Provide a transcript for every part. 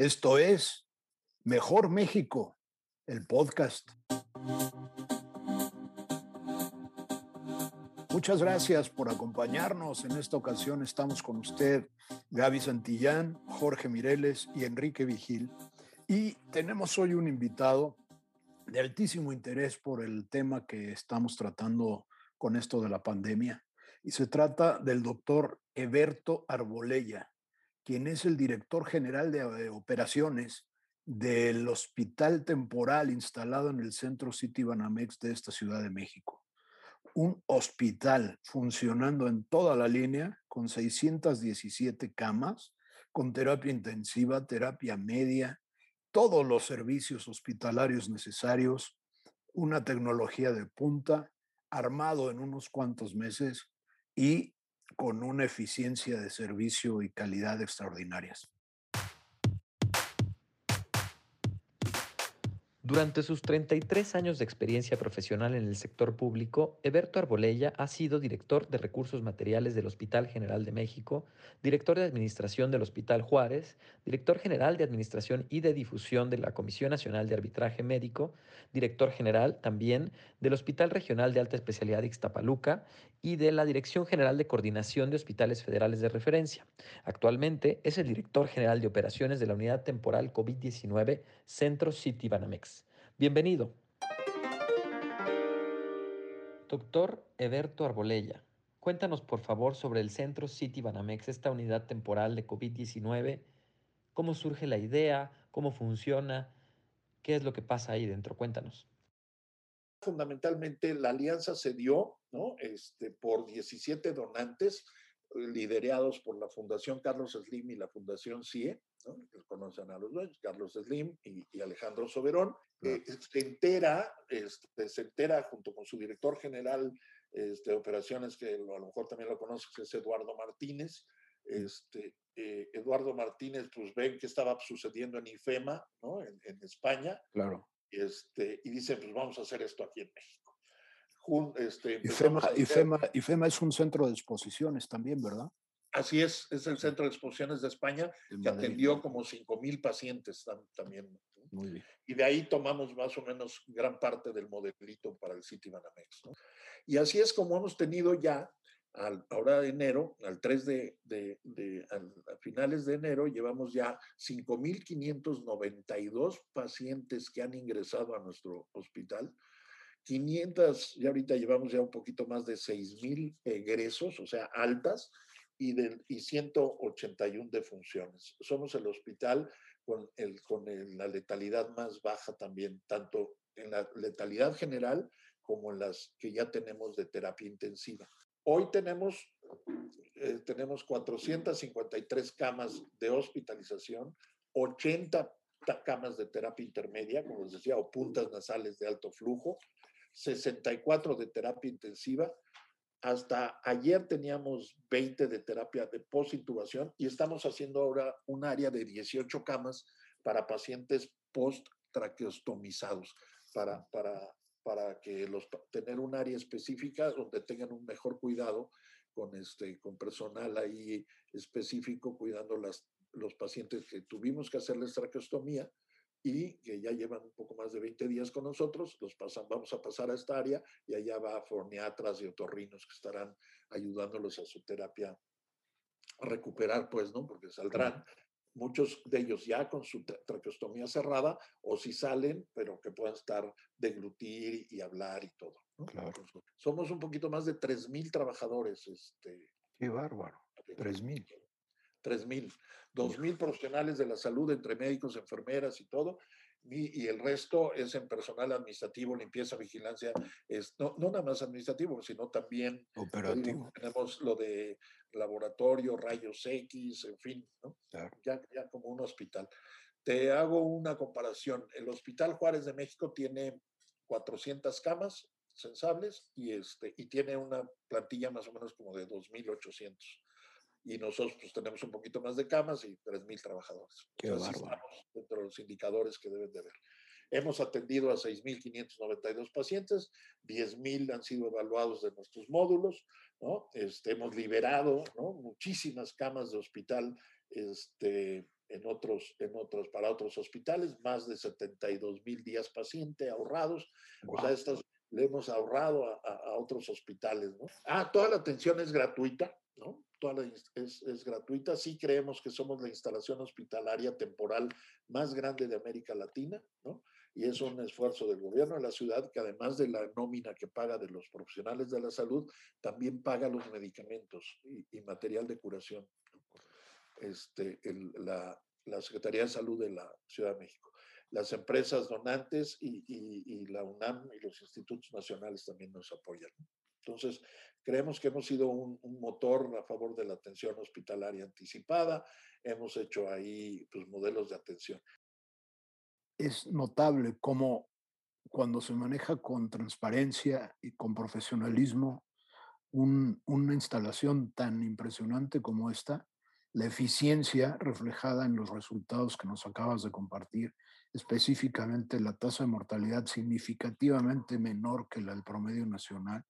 Esto es Mejor México, el podcast. Muchas gracias por acompañarnos. En esta ocasión estamos con usted, Gaby Santillán, Jorge Mireles y Enrique Vigil. Y tenemos hoy un invitado de altísimo interés por el tema que estamos tratando con esto de la pandemia. Y se trata del doctor Eberto Arbolella, quien es el director general de operaciones del hospital temporal instalado en el centro City Banamex de esta Ciudad de México. Un hospital funcionando en toda la línea con 617 camas, con terapia intensiva, terapia media, todos los servicios hospitalarios necesarios, una tecnología de punta, armado en unos cuantos meses y con una eficiencia de servicio y calidad extraordinarias. Durante sus 33 años de experiencia profesional en el sector público, Eberto Arbolella ha sido director de recursos materiales del Hospital General de México, director de administración del Hospital Juárez, director general de administración y de difusión de la Comisión Nacional de Arbitraje Médico, director general también del Hospital Regional de Alta Especialidad Ixtapaluca y de la Dirección General de Coordinación de Hospitales Federales de Referencia. Actualmente es el director general de operaciones de la Unidad Temporal COVID-19 Centro City Banamex. Bienvenido. Doctor Eberto Arbolella, cuéntanos por favor sobre el Centro City Banamex, esta unidad temporal de COVID-19. ¿Cómo surge la idea? ¿Cómo funciona? ¿Qué es lo que pasa ahí dentro? Cuéntanos. Fundamentalmente la alianza se dio ¿no? este, por 17 donantes liderados por la Fundación Carlos Slim y la Fundación CIE, ¿no? que conocen a los dueños, Carlos Slim y, Alejandro Soberón, eh, se entera, este, se entera junto con su director general este, de operaciones, que a lo mejor también lo conoces, que es Eduardo Martínez. Este, eh, Eduardo Martínez, pues ven qué estaba sucediendo en IFEMA, ¿no? en, en España. Claro. Este, y dicen, pues vamos a hacer esto aquí en México. Este, IFEMA, es un centro de exposiciones también, ¿verdad? Así es, es el centro de exposiciones de España que atendió como 5.000 pacientes también. Muy bien. Y de ahí tomamos más o menos gran parte del modelito para el City Banamex. Y así es como hemos tenido ya, al, ahora de enero, al 3 de, de, de a finales de enero, llevamos ya 5.592 pacientes que han ingresado a nuestro hospital 500, y ahorita llevamos ya un poquito más de 6 mil egresos, o sea, altas, y, de, y 181 defunciones. Somos el hospital con, el, con la letalidad más baja también, tanto en la letalidad general como en las que ya tenemos de terapia intensiva. Hoy tenemos, eh, tenemos 453 camas de hospitalización, 80 camas de terapia intermedia, como les decía, o puntas nasales de alto flujo, 64 de terapia intensiva. Hasta ayer teníamos 20 de terapia de post-intubación y estamos haciendo ahora un área de 18 camas para pacientes post-traqueostomizados, para, para, para que los, tener un área específica donde tengan un mejor cuidado con, este, con personal ahí específico cuidando las, los pacientes que tuvimos que hacerles traqueostomía y que ya llevan un poco más de 20 días con nosotros, los pasan, vamos a pasar a esta área y allá va forniatras y otorrinos que estarán ayudándolos a su terapia a recuperar, pues, ¿no? Porque saldrán muchos de ellos ya con su traqueostomía cerrada o si salen, pero que puedan estar deglutir y hablar y todo. Claro. Somos un poquito más de 3.000 trabajadores. Este, Qué bárbaro, 3.000. 3.000, 2.000 profesionales de la salud entre médicos, enfermeras y todo, y, el resto es en personal administrativo, limpieza, vigilancia, es, no, no nada más administrativo, sino también operativo. tenemos lo de laboratorio, rayos X, en fin, ¿no? ya, ya como un hospital. Te hago una comparación. El Hospital Juárez de México tiene 400 camas sensables y, este, y tiene una plantilla más o menos como de 2.800 y nosotros pues, tenemos un poquito más de camas y 3.000 trabajadores. Qué estamos dentro de los indicadores que deben de ver. Hemos atendido a 6.592 pacientes, 10.000 han sido evaluados de nuestros módulos, ¿no? Este, hemos liberado ¿no? muchísimas camas de hospital este, en otros, en otros, para otros hospitales, más de 72 mil días paciente ahorrados. O sea, estas le hemos ahorrado a, a, otros hospitales, ¿no? Ah, toda la atención es gratuita, ¿no? Toda es, es, gratuita. Sí creemos que somos la instalación hospitalaria temporal más grande de América Latina, ¿no? Y es un esfuerzo del gobierno de la ciudad que además de la nómina que paga de los profesionales de la salud, también paga los medicamentos y, y material de curación. Este, el, la, la Secretaría de Salud de la Ciudad de México las empresas donantes y, y, la UNAM y los institutos nacionales también nos apoyan. Entonces, creemos que hemos sido un, un, motor a favor de la atención hospitalaria anticipada, hemos hecho ahí pues, modelos de atención. Es notable cómo cuando se maneja con transparencia y con profesionalismo un, una instalación tan impresionante como esta, la eficiencia reflejada en los resultados que nos acabas de compartir, específicamente la tasa de mortalidad significativamente menor que la del promedio nacional,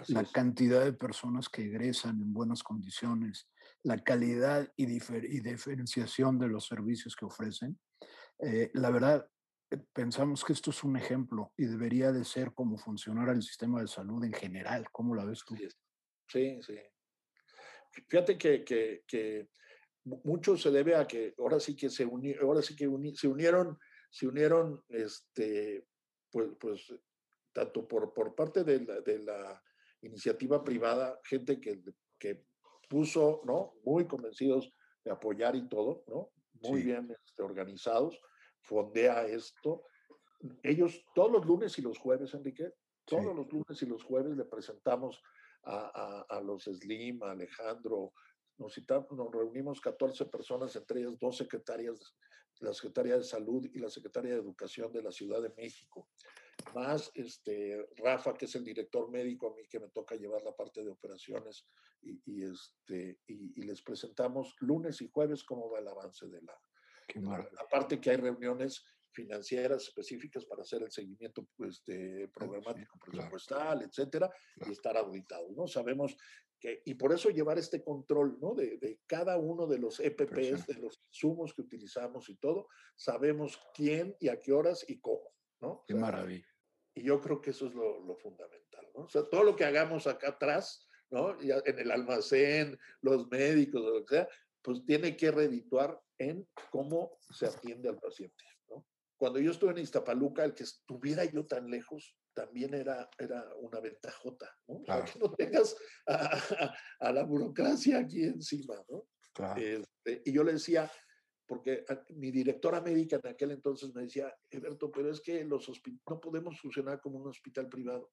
Así la es. cantidad de personas que egresan en buenas condiciones, la calidad y, difer y diferenciación de los servicios que ofrecen. Eh, la verdad, eh, pensamos que esto es un ejemplo y debería de ser como funcionara el sistema de salud en general. ¿Cómo la ves tú? Sí, sí. Fíjate que, que, que, mucho se debe a que ahora sí que se, uni, ahora sí que uni, se unieron, se unieron, este, pues, pues tanto por, por parte de la, de la iniciativa privada, gente que, que puso, ¿no? Muy convencidos de apoyar y todo, ¿no? Muy sí. bien este, organizados, fondea esto. Ellos todos los lunes y los jueves, Enrique, todos sí. los lunes y los jueves le presentamos a, a, a los Slim, a Alejandro, nos, citamos, nos reunimos 14 personas, entre ellas dos secretarias, la Secretaría de Salud y la Secretaria de Educación de la Ciudad de México, más este, Rafa, que es el director médico, a mí que me toca llevar la parte de operaciones, y, y este, y, y, les presentamos lunes y jueves cómo va el avance de la... Aparte que hay reuniones financieras específicas para hacer el seguimiento pues, de programático sí, presupuestal, claro. etcétera, claro. y estar auditado, ¿no? Sabemos que, y por eso llevar este control, ¿no? De, de cada uno de los EPPs, de los insumos que utilizamos y todo, sabemos quién y a qué horas y cómo, ¿no? Qué o sea, maravilla. Y yo creo que eso es lo, lo, fundamental, ¿no? O sea, todo lo que hagamos acá atrás, ¿no? Ya en el almacén, los médicos, o lo que sea, pues tiene que redituar en cómo se atiende al paciente cuando yo estuve en Iztapaluca, el que estuviera yo tan lejos también era, era una ventajota, ¿no? Claro. Que no tengas a, a, a, la burocracia aquí encima, ¿no? Claro. Este, y yo le decía, porque mi directora médica en aquel entonces me decía, Eberto, pero es que los no podemos funcionar como un hospital privado.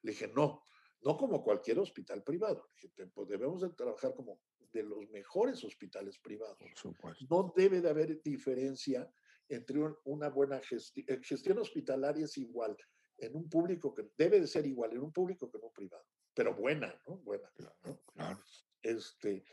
Le dije, no, no como cualquier hospital privado. Le dije, pues debemos de trabajar como de los mejores hospitales privados. Por supuesto. No debe de haber diferencia entre una buena gestión, eh, gestión hospitalaria es igual en un público que debe de ser igual en un público que en un privado, pero buena, ¿no? Buena. Claro, claro. Este,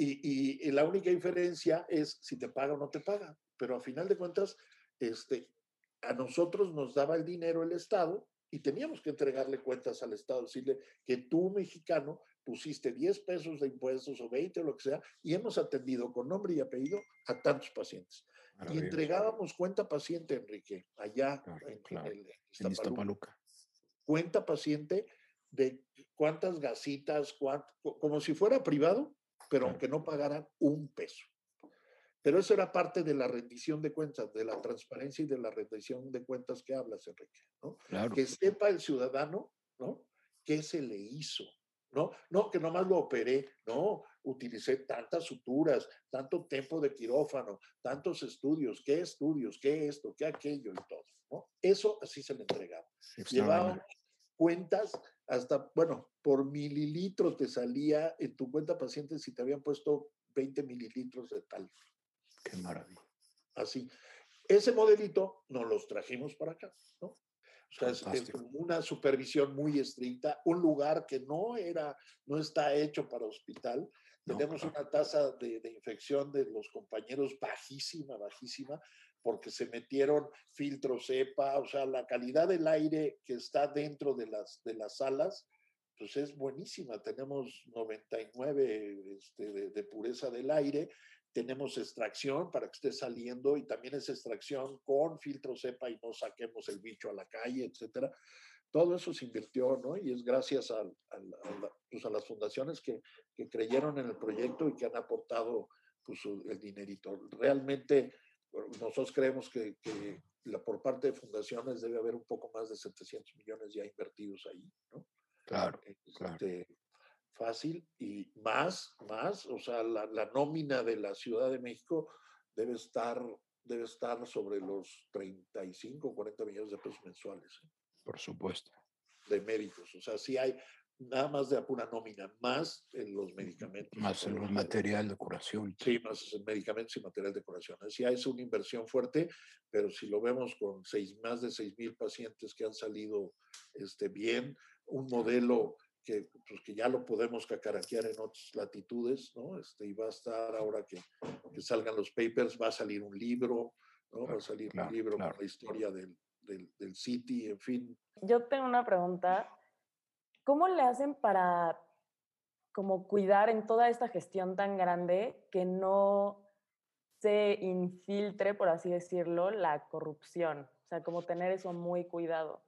y, y, y, la única diferencia es si te paga o no te paga, pero a final de cuentas, este, a nosotros nos daba el dinero el Estado y teníamos que entregarle cuentas al Estado, decirle que tú, mexicano, pusiste 10 pesos de impuestos o 20 o lo que sea, y hemos atendido con nombre y apellido a tantos pacientes. Y entregábamos cuenta paciente, Enrique, allá claro, en, claro. en, en Iztapaluca. Cuenta paciente de cuántas gasitas, cuánto, como si fuera privado, pero claro. aunque no pagaran un peso. Pero eso era parte de la rendición de cuentas, de la transparencia y de la rendición de cuentas que hablas, Enrique. ¿no? Que sepa el ciudadano ¿no? qué se le hizo. ¿no? No, que nomás lo operé, no, utilicé tantas suturas, tanto tiempo de quirófano, tantos estudios, qué estudios, qué esto, qué aquello y todo, ¿no? Eso así se le entregaba. Llevábamos cuentas hasta, bueno, por mililitros te salía en tu cuenta paciente si te habían puesto 20 mililitros de tal. Qué maravilla. Así. Ese modelito nos los trajimos para acá, ¿no? O sea, es, es, una supervisión muy estricta, un lugar que no era, no está hecho para hospital. No, Tenemos claro. una tasa de, de, infección de los compañeros bajísima, bajísima, porque se metieron filtros EPA, o sea, la calidad del aire que está dentro de las, de las salas, pues es buenísima. Tenemos 99 este, de, de, pureza del aire tenemos extracción para que esté saliendo y también es extracción con filtro cepa y no saquemos el bicho a la calle, etcétera. Todo eso se invirtió, ¿no? Y es gracias a, pues, a las fundaciones que, que, creyeron en el proyecto y que han aportado pues, el dinerito. Realmente nosotros creemos que, que la, por parte de fundaciones debe haber un poco más de 700 millones ya invertidos ahí, ¿no? Claro, claro. Este, fácil y más, más, o sea, la, la, nómina de la Ciudad de México debe estar, debe estar sobre los 35, 40 millones de pesos mensuales. ¿eh? Por supuesto. De médicos, o sea, si hay nada más de pura nómina, más en los medicamentos. Más en los material de curación. Sí, más en medicamentos y material de curación. Así es una inversión fuerte, pero si lo vemos con seis, más de 6 mil pacientes que han salido este, bien, un modelo que, pues, que ya lo podemos cacaraquear en otras latitudes, ¿no? Este, y va a estar ahora que, que salgan los papers, va a salir un libro, ¿no? va a salir un libro con la historia del, del, del City, en fin. Yo tengo una pregunta. ¿Cómo le hacen para como cuidar en toda esta gestión tan grande que no se infiltre, por así decirlo, la corrupción? O sea, como tener eso muy cuidado.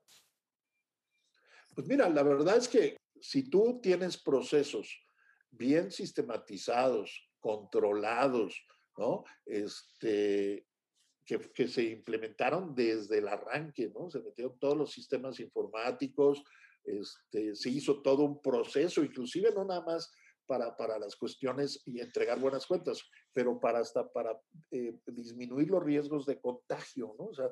Pues mira, la verdad es que si tú tienes procesos bien sistematizados, controlados, ¿no? Este, que, se implementaron desde el arranque, ¿no? Se metieron todos los sistemas informáticos, este, se hizo todo un proceso, inclusive no nada más para, para las cuestiones y entregar buenas cuentas, pero para hasta para eh, disminuir los riesgos de contagio, ¿no? O sea,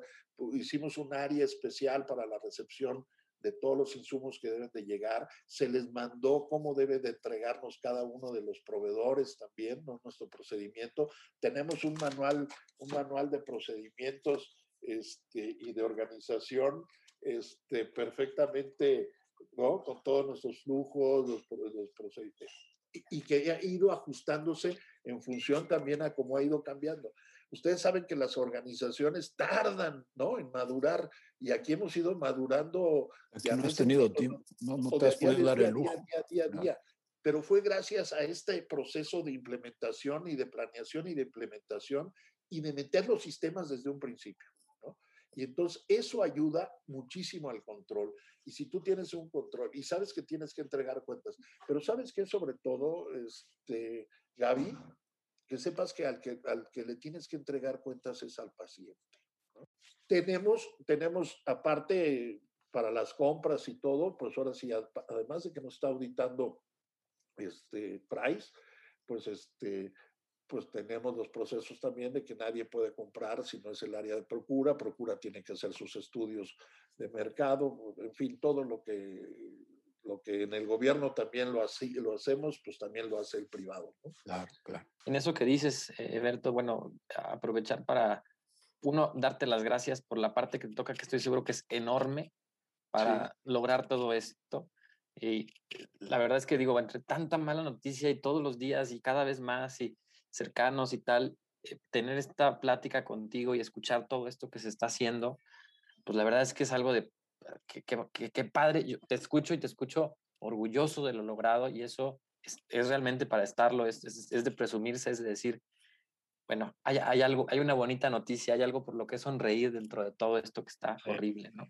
hicimos un área especial para la recepción de todos los insumos que deben de llegar, se les mandó cómo debe de entregarnos cada uno de los proveedores también, ¿no? nuestro procedimiento. Tenemos un manual, un manual de procedimientos este, y de organización este, perfectamente, ¿no? Con todos nuestros flujos, los, los procedimientos, y, y que ha ido ajustándose en función también a cómo ha ido cambiando. Ustedes saben que las organizaciones tardan, ¿no? En madurar y aquí hemos ido madurando. Aquí no has tenido tiempo, no, no te has podido dar el lujo. Día, día, día, día, Pero fue gracias a este proceso de implementación y de planeación y de implementación y de meter los sistemas desde un principio. ¿no? Y entonces eso ayuda muchísimo al control. Y si tú tienes un control y sabes que tienes que entregar cuentas, pero sabes que sobre todo, este, Gaby, que sepas que al, que al que le tienes que entregar cuentas es al paciente. ¿no? Tenemos, tenemos aparte para las compras y todo, pues ahora sí, además de que nos está auditando este Price, pues este pues tenemos los procesos también de que nadie puede comprar si no es el área de procura, procura tiene que hacer sus estudios de mercado, en fin, todo lo que lo que en el gobierno también lo, así, lo hacemos, pues también lo hace el privado. ¿no? Claro, claro. En eso que dices, Eberto, bueno, aprovechar para, uno, darte las gracias por la parte que te toca, que estoy seguro que es enorme para sí. lograr todo esto. Y la verdad es que digo, entre tanta mala noticia y todos los días y cada vez más y cercanos y tal, eh, tener esta plática contigo y escuchar todo esto que se está haciendo, pues la verdad es que es algo de qué que, que, que, padre, yo te escucho y te escucho orgulloso de lo logrado y eso es, es realmente para estarlo, es, es, es, de presumirse, es de decir, bueno, hay, hay, algo, hay una bonita noticia, hay algo por lo que sonreír dentro de todo esto que está sí, horrible, ¿no?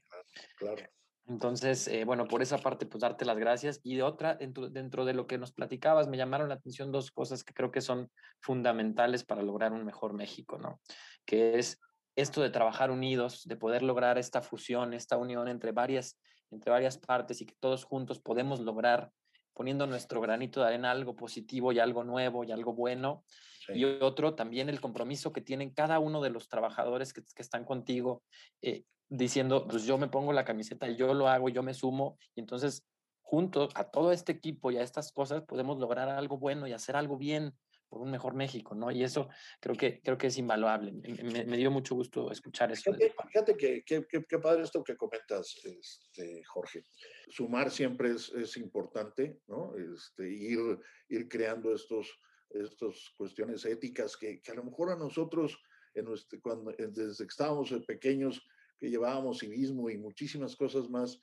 Claro. Entonces, eh, bueno, por esa parte, pues darte las gracias. Y de otra, dentro, dentro de lo que nos platicabas, me llamaron la atención dos cosas que creo que son fundamentales para lograr un mejor México, ¿no? Que es esto de trabajar unidos, de poder lograr esta fusión, esta unión entre varias, entre varias partes y que todos juntos podemos lograr poniendo nuestro granito de arena algo positivo y algo nuevo y algo bueno. Sí. Y otro, también el compromiso que tienen cada uno de los trabajadores que, que están contigo, eh, diciendo, pues yo me pongo la camiseta, yo lo hago, yo me sumo, y entonces juntos a todo este equipo y a estas cosas podemos lograr algo bueno y hacer algo bien por un mejor México, ¿no? Y eso creo que, creo que es invaluable. Me, me dio mucho gusto escuchar eso. Fíjate, fíjate que, que, que, que, padre esto que comentas, este, Jorge. Sumar siempre es, es importante, ¿no? Este, ir, ir creando estos, estos cuestiones éticas que, que a lo mejor a nosotros, en nuestro, cuando, desde que estábamos pequeños, que llevábamos civismo y muchísimas cosas más,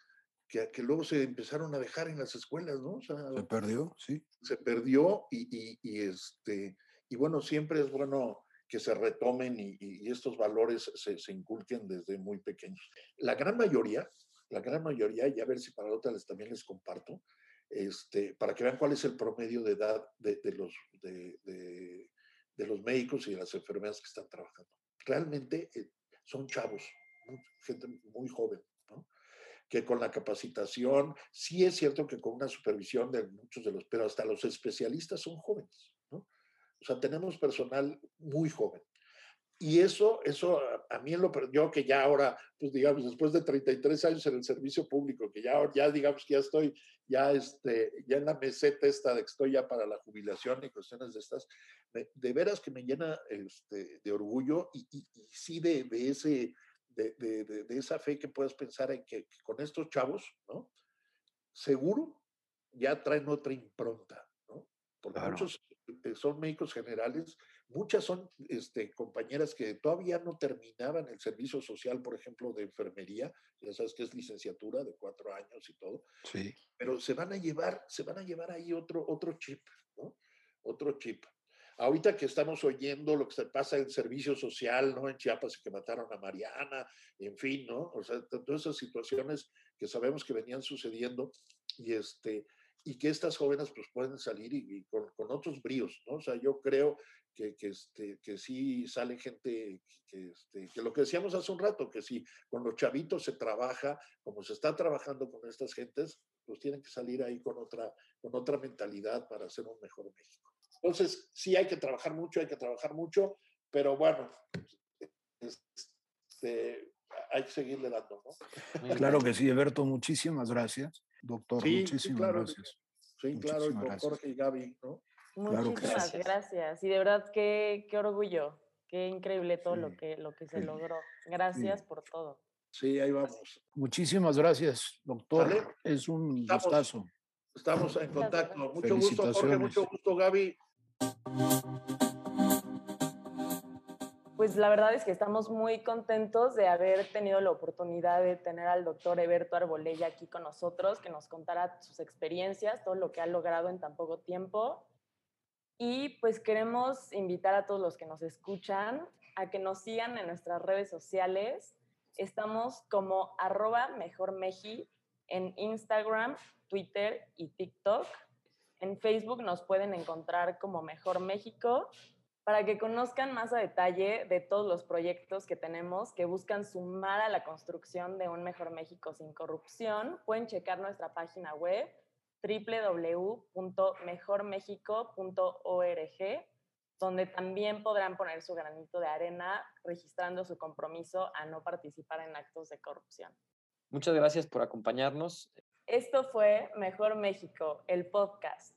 que, que, luego se empezaron a dejar en las escuelas, ¿no? O sea, se perdió, sí. Se perdió y, y, y, este, y bueno, siempre es bueno que se retomen y, estos valores se, se, inculquen desde muy pequeños. La gran mayoría, la gran mayoría, y a ver si para otra les, también les comparto, este, para que vean cuál es el promedio de edad de, los, de, de, los médicos y de las enfermeras que están trabajando. Realmente eh, son chavos, gente muy joven. Que con la capacitación, sí es cierto que con una supervisión de muchos de los, pero hasta los especialistas son jóvenes, ¿no? O sea, tenemos personal muy joven. Y eso, eso a mí en lo yo que ya ahora, pues digamos, después de 33 años en el servicio público, que ya, ya digamos que ya estoy, ya, este, ya en la meseta esta de que estoy ya para la jubilación y cuestiones de estas, de, veras que me llena este, de orgullo y, y, y sí de, de ese, de, de, de, esa fe que puedas pensar en que, con estos chavos, ¿no? Seguro ya traen otra impronta, ¿no? Porque muchos eh, son médicos generales Muchas son este, compañeras que todavía no terminaban el servicio social, por ejemplo, de enfermería, ya sabes que es licenciatura de cuatro años y todo. Sí. Pero se van a llevar, se van a llevar ahí otro, otro chip, ¿no? Otro chip. Ahorita que estamos oyendo lo que se pasa en servicio social, ¿no? En Chiapas que mataron a Mariana, en fin, ¿no? O sea, todas esas situaciones que sabemos que venían sucediendo y este y que estas jóvenes pues pueden salir y, con, otros bríos, ¿no? O sea, yo creo que, que, este, que sí sale gente, que, este, que lo que decíamos hace un rato, que si con los chavitos se trabaja como se está trabajando con estas gentes, pues tienen que salir ahí con otra, con otra mentalidad para hacer un mejor México. Entonces, sí hay que trabajar mucho, hay que trabajar mucho, pero bueno, este, hay que seguirle dando, ¿no? Claro que sí, Eberto, muchísimas gracias. Doctor, muchísimas gracias. Sí, claro, y con Jorge y Gaby, ¿no? Muchísimas gracias. Y de verdad, qué, qué orgullo, qué increíble todo lo, que, lo que se logró. Gracias por todo. Sí, ahí vamos. Muchísimas gracias, doctor. Es un gustazo. Estamos en contacto. Mucho gusto, Jorge. Mucho gusto, Gaby. Pues la verdad es que estamos muy contentos de haber tenido la oportunidad de tener al doctor Eberto Arbolella aquí con nosotros, que nos contara sus experiencias, todo lo que ha logrado en tan poco tiempo. Y pues queremos invitar a todos los que nos escuchan a que nos sigan en nuestras redes sociales. Estamos como arroba mejormeji en Instagram, Twitter y TikTok. En Facebook nos pueden encontrar como Mejor México para que conozcan más a detalle de todos los proyectos que tenemos que buscan sumar a la construcción de un mejor México sin corrupción. Pueden checar nuestra página web www.mejormexico.org, donde también podrán poner su granito de arena registrando su compromiso a no participar en actos de corrupción. Muchas gracias por acompañarnos. Esto fue Mejor México, el podcast.